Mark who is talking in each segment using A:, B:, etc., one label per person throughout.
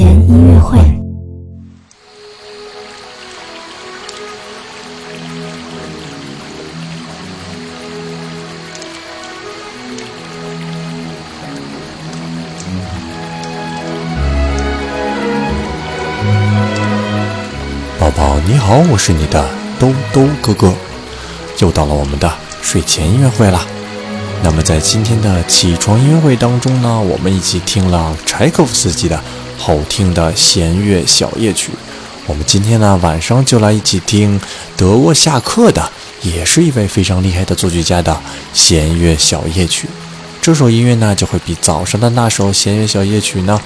A: 前音乐会。
B: 宝宝你好，我是你的兜兜哥哥，又到了我们的睡前音乐会了。那么在今天的起床音乐会当中呢，我们一起听了柴可夫斯基的好听的弦乐小夜曲。我们今天呢晚上就来一起听德沃夏克的，也是一位非常厉害的作曲家的弦乐小夜曲。这首音乐呢就会比早上的那首弦乐小夜曲呢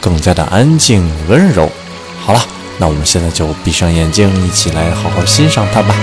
B: 更加的安静温柔。好了，那我们现在就闭上眼睛，一起来好好欣赏它吧。